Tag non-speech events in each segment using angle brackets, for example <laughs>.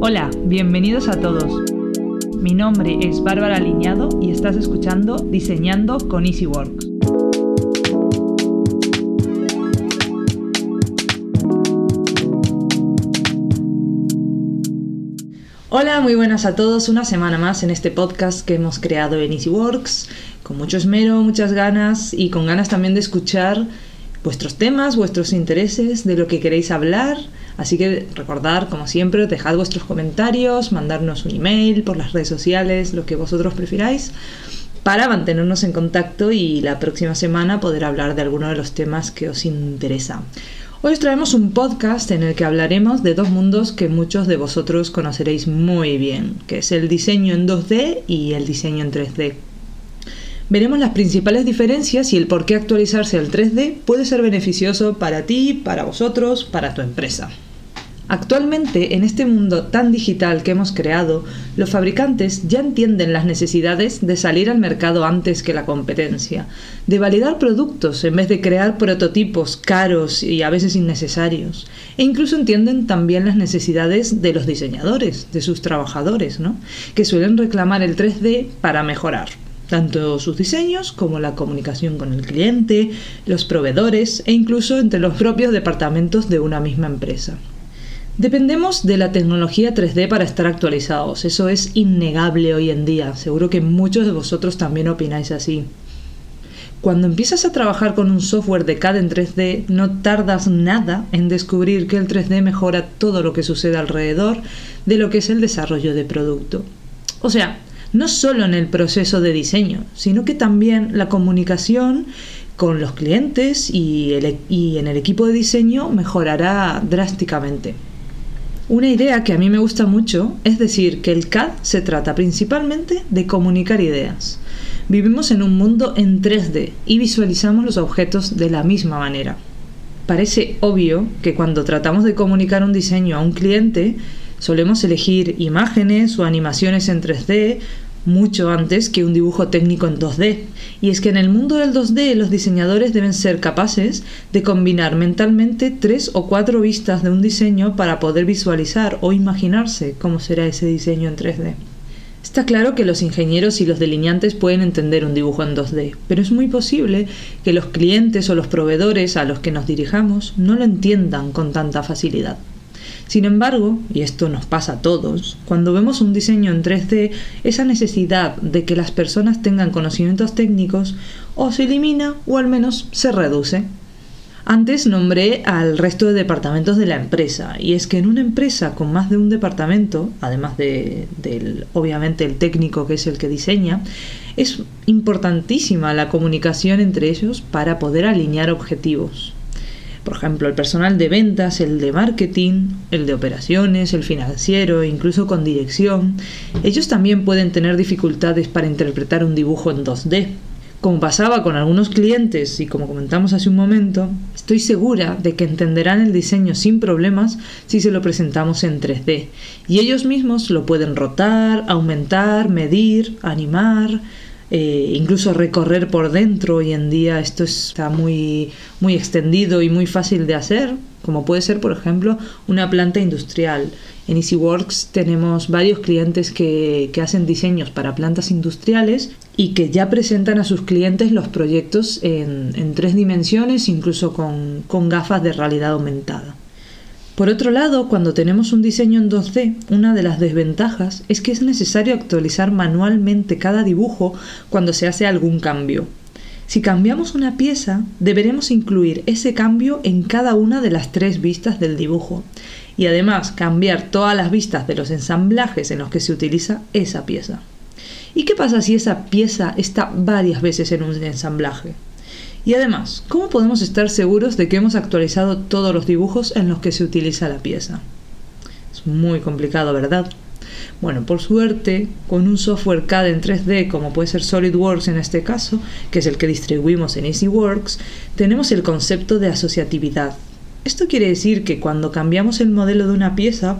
Hola, bienvenidos a todos. Mi nombre es Bárbara Liñado y estás escuchando Diseñando con EasyWorks. Hola, muy buenas a todos. Una semana más en este podcast que hemos creado en EasyWorks, con mucho esmero, muchas ganas y con ganas también de escuchar vuestros temas, vuestros intereses, de lo que queréis hablar. Así que recordad, como siempre, dejad vuestros comentarios, mandarnos un email por las redes sociales, lo que vosotros prefiráis, para mantenernos en contacto y la próxima semana poder hablar de alguno de los temas que os interesa. Hoy os traemos un podcast en el que hablaremos de dos mundos que muchos de vosotros conoceréis muy bien, que es el diseño en 2D y el diseño en 3D. Veremos las principales diferencias y el por qué actualizarse al 3D puede ser beneficioso para ti, para vosotros, para tu empresa. Actualmente, en este mundo tan digital que hemos creado, los fabricantes ya entienden las necesidades de salir al mercado antes que la competencia, de validar productos en vez de crear prototipos caros y a veces innecesarios, e incluso entienden también las necesidades de los diseñadores, de sus trabajadores, ¿no? que suelen reclamar el 3D para mejorar tanto sus diseños como la comunicación con el cliente, los proveedores e incluso entre los propios departamentos de una misma empresa. Dependemos de la tecnología 3D para estar actualizados, eso es innegable hoy en día, seguro que muchos de vosotros también opináis así. Cuando empiezas a trabajar con un software de CAD en 3D, no tardas nada en descubrir que el 3D mejora todo lo que sucede alrededor de lo que es el desarrollo de producto. O sea, no solo en el proceso de diseño, sino que también la comunicación con los clientes y, y en el equipo de diseño mejorará drásticamente. Una idea que a mí me gusta mucho es decir que el CAD se trata principalmente de comunicar ideas. Vivimos en un mundo en 3D y visualizamos los objetos de la misma manera. Parece obvio que cuando tratamos de comunicar un diseño a un cliente, solemos elegir imágenes o animaciones en 3D mucho antes que un dibujo técnico en 2D. Y es que en el mundo del 2D los diseñadores deben ser capaces de combinar mentalmente tres o cuatro vistas de un diseño para poder visualizar o imaginarse cómo será ese diseño en 3D. Está claro que los ingenieros y los delineantes pueden entender un dibujo en 2D, pero es muy posible que los clientes o los proveedores a los que nos dirijamos no lo entiendan con tanta facilidad. Sin embargo, y esto nos pasa a todos, cuando vemos un diseño en 3D, esa necesidad de que las personas tengan conocimientos técnicos o se elimina o al menos se reduce. Antes nombré al resto de departamentos de la empresa, y es que en una empresa con más de un departamento, además de, del, obviamente el técnico que es el que diseña, es importantísima la comunicación entre ellos para poder alinear objetivos. Por ejemplo, el personal de ventas, el de marketing, el de operaciones, el financiero, incluso con dirección, ellos también pueden tener dificultades para interpretar un dibujo en 2D. Como pasaba con algunos clientes y como comentamos hace un momento, estoy segura de que entenderán el diseño sin problemas si se lo presentamos en 3D. Y ellos mismos lo pueden rotar, aumentar, medir, animar, eh, incluso recorrer por dentro. Hoy en día esto está muy, muy extendido y muy fácil de hacer, como puede ser, por ejemplo, una planta industrial. En EasyWorks tenemos varios clientes que, hacen diseños para plantas industriales y que ya presentan a sus clientes los proyectos en, tres dimensiones, incluso con gafas de realidad aumentada. Por otro lado, cuando tenemos un diseño en 2D, una de las desventajas es que es necesario actualizar manualmente cada dibujo cuando se hace algún cambio. Si cambiamos una pieza, deberemos incluir ese cambio en cada una de las tres vistas del dibujo y además cambiar todas las vistas de los ensamblajes en los que se utiliza esa pieza. ¿Y qué pasa si esa pieza está varias veces en un ensamblaje? Y además, ¿cómo podemos estar seguros de que hemos actualizado todos los dibujos en los que se utiliza la pieza? Es muy complicado, ¿verdad? Bueno, por suerte, con un software CAD en 3D como puede ser SolidWorks en este caso, que es el que distribuimos en EasyWorks, tenemos el concepto de asociatividad. Esto quiere decir que cuando cambiamos el modelo de una pieza,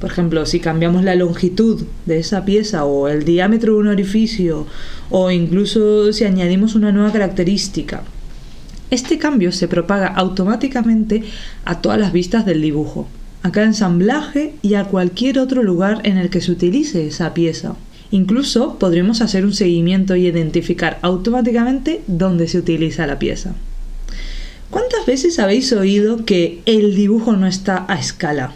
por ejemplo, si cambiamos la longitud de esa pieza o el diámetro de un orificio o incluso si añadimos una nueva característica, este cambio se propaga automáticamente a todas las vistas del dibujo. a cada ensamblaje y a cualquier otro lugar en el que se utilice esa pieza. Incluso podremos hacer un seguimiento y identificar automáticamente dónde se utiliza la pieza. ¿Cuántas veces habéis oído que el dibujo no está a escala?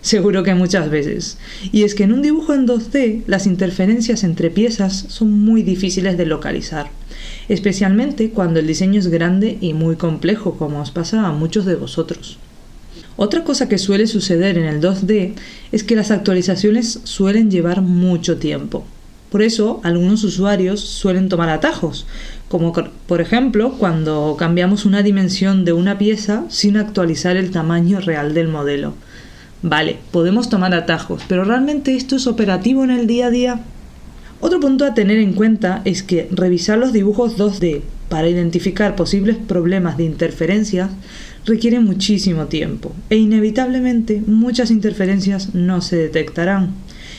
Seguro que muchas veces. Y es que en un dibujo en 2D las interferencias entre piezas son muy difíciles de localizar, especialmente cuando el diseño es grande y muy complejo, como os pasa a muchos de vosotros. Otra cosa que suele suceder en el 2D es que las actualizaciones suelen llevar mucho tiempo. Por eso, algunos usuarios suelen tomar atajos, como por ejemplo cuando cambiamos una dimensión de una pieza sin actualizar el tamaño real del modelo. Vale, podemos tomar atajos, pero ¿realmente esto es operativo en el día a día? Otro punto a tener en cuenta es que revisar los dibujos 2D para identificar posibles problemas de interferencias requiere muchísimo tiempo e inevitablemente muchas interferencias no se detectarán,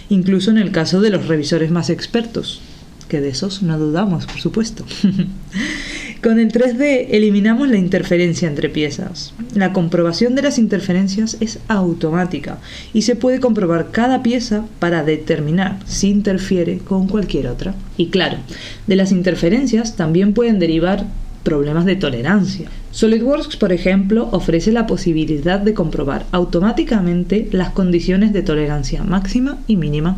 incluso en el caso de los revisores más expertos, que de esos no dudamos, por supuesto. <laughs> Con el 3D eliminamos la interferencia entre piezas. La comprobación de las interferencias es automática y se puede comprobar cada pieza para determinar si interfiere con cualquier otra. Y claro, de las interferencias también pueden derivar problemas de tolerancia. SolidWorks, por ejemplo, ofrece la posibilidad de comprobar automáticamente las condiciones de tolerancia máxima y mínima.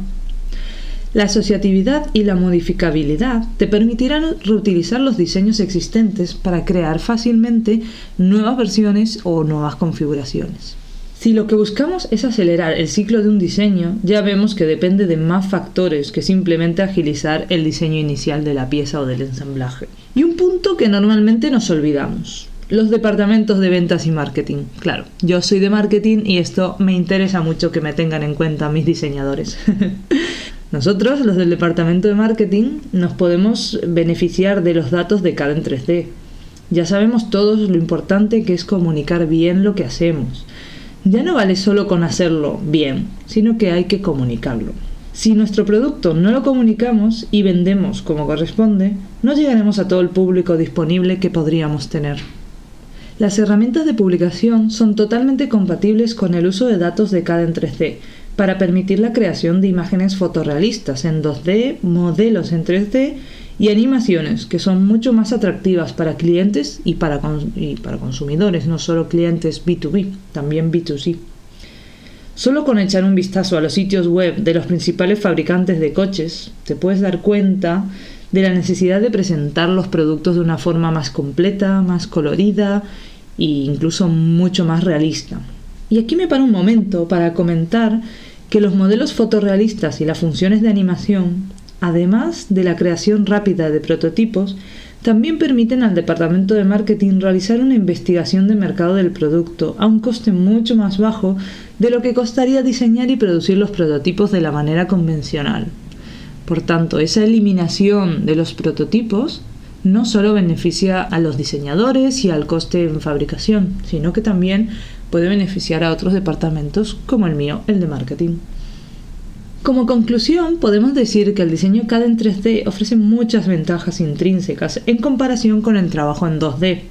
La asociatividad y la modificabilidad te permitirán reutilizar los diseños existentes para crear fácilmente nuevas versiones o nuevas configuraciones. Si lo que buscamos es acelerar el ciclo de un diseño, ya vemos que depende de más factores que simplemente agilizar el diseño inicial de la pieza o del ensamblaje. Y un punto que normalmente nos olvidamos, los departamentos de ventas y marketing. Claro, yo soy de marketing y esto me interesa mucho que me tengan en cuenta mis diseñadores. <laughs> Nosotros, los del departamento de marketing, nos podemos beneficiar de los datos de cada en 3D. Ya sabemos todos lo importante que es comunicar bien lo que hacemos ya no vale solo con hacerlo bien, sino que hay que comunicarlo. Si nuestro producto no lo comunicamos y vendemos como corresponde, no llegaremos a todo el público disponible que podríamos tener. Las herramientas de publicación son totalmente compatibles con el uso de datos de CAD en 3D para permitir la creación de imágenes fotorrealistas en 2D, modelos en 3D y animaciones que son mucho más atractivas para clientes y para, para consumidores, no solo clientes B2B, también B2C. Solo con echar un vistazo a los sitios web de los principales fabricantes de coches, te puedes dar cuenta de la necesidad de presentar los productos de una forma más completa, más colorida e incluso mucho más realista. Y aquí me paro un momento para comentar que los modelos fotorrealistas y las funciones de animación además de la creación rápida de prototipos, también permiten al departamento de marketing realizar una investigación de mercado del producto a un coste mucho más bajo de lo que costaría diseñar y producir los prototipos de la manera convencional. Por tanto, esa eliminación de los prototipos no solo beneficia a los diseñadores y al coste en fabricación, sino que también puede beneficiar a otros departamentos como el mío, el de marketing. Como conclusión, podemos decir que el diseño CAD en 3D ofrece muchas ventajas intrínsecas en comparación con el trabajo en 2D.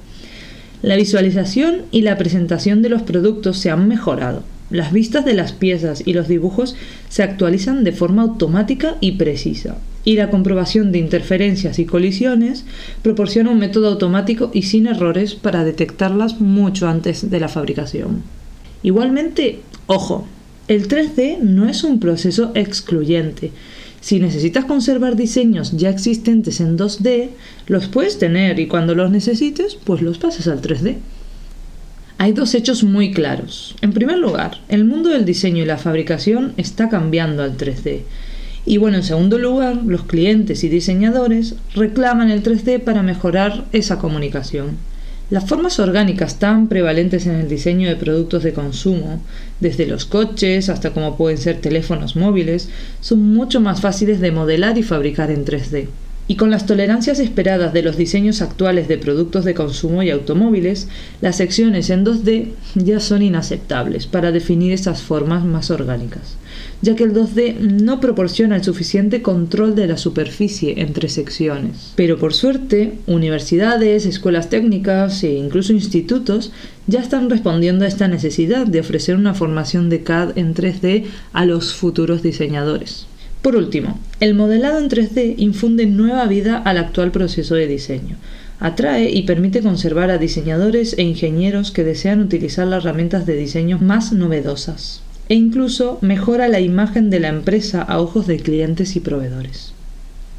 La visualización y la presentación de los productos se han mejorado. Las vistas de las piezas y los dibujos se actualizan de forma automática y precisa. Y la comprobación de interferencias y colisiones proporciona un método automático y sin errores para detectarlas mucho antes de la fabricación. Igualmente, ojo, el 3D no es un proceso excluyente. Si necesitas conservar diseños ya existentes en 2D, los puedes tener y cuando los necesites, pues los pasas al 3D. Hay dos hechos muy claros. En primer lugar, el mundo del diseño y la fabricación está cambiando al 3D. Y bueno, en segundo lugar, los clientes y diseñadores reclaman el 3D para mejorar esa comunicación. Las formas orgánicas tan prevalentes en el diseño de productos de consumo, desde los coches hasta como pueden ser teléfonos móviles, son mucho más fáciles de modelar y fabricar en 3D. Y con las tolerancias esperadas de los diseños actuales de productos de consumo y automóviles, las secciones en 2D ya son inaceptables para definir esas formas más orgánicas, ya que el 2D no proporciona el suficiente control de la superficie entre secciones. Pero por suerte, universidades, escuelas técnicas e incluso institutos ya están respondiendo a esta necesidad de ofrecer una formación de CAD en 3D a los futuros diseñadores. Por último, el modelado en 3D infunde nueva vida al actual proceso de diseño. Atrae y permite conservar a diseñadores e ingenieros que desean utilizar las herramientas de diseño más novedosas. E incluso mejora la imagen de la empresa a ojos de clientes y proveedores.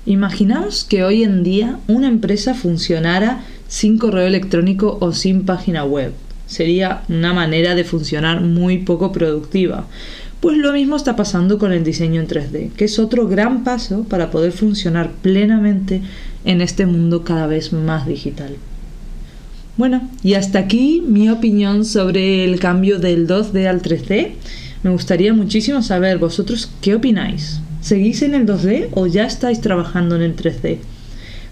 Imaginaos que hoy en día una empresa funcionara sin correo electrónico o sin página web. Sería una manera de funcionar muy poco productiva. Pues lo mismo está pasando con el diseño en 3D, que es otro gran paso para poder funcionar plenamente en este mundo cada vez más digital. Bueno, y hasta aquí mi opinión sobre el cambio del 2D al 3D. Me gustaría muchísimo saber vosotros qué opináis. ¿Seguís en el 2D o ya estáis trabajando en el 3D?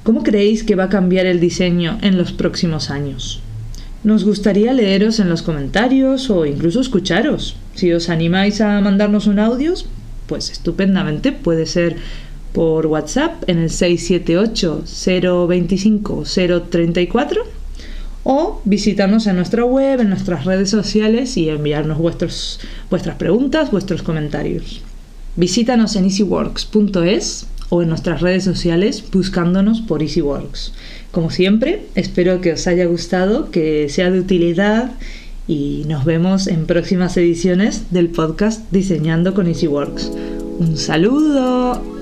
¿Cómo creéis que va a cambiar el diseño en los próximos años? Nos gustaría leeros en los comentarios o incluso escucharos. Si os animáis a mandarnos un audio, pues estupendamente puede ser por WhatsApp en el 678-025-034 o visitarnos en nuestra web, en nuestras redes sociales y enviarnos vuestros, vuestras preguntas, vuestros comentarios. Visítanos en easyworks.es o en nuestras redes sociales buscándonos por EasyWorks. Como siempre, espero que os haya gustado, que sea de utilidad y nos vemos en próximas ediciones del podcast Diseñando con EasyWorks. Un saludo.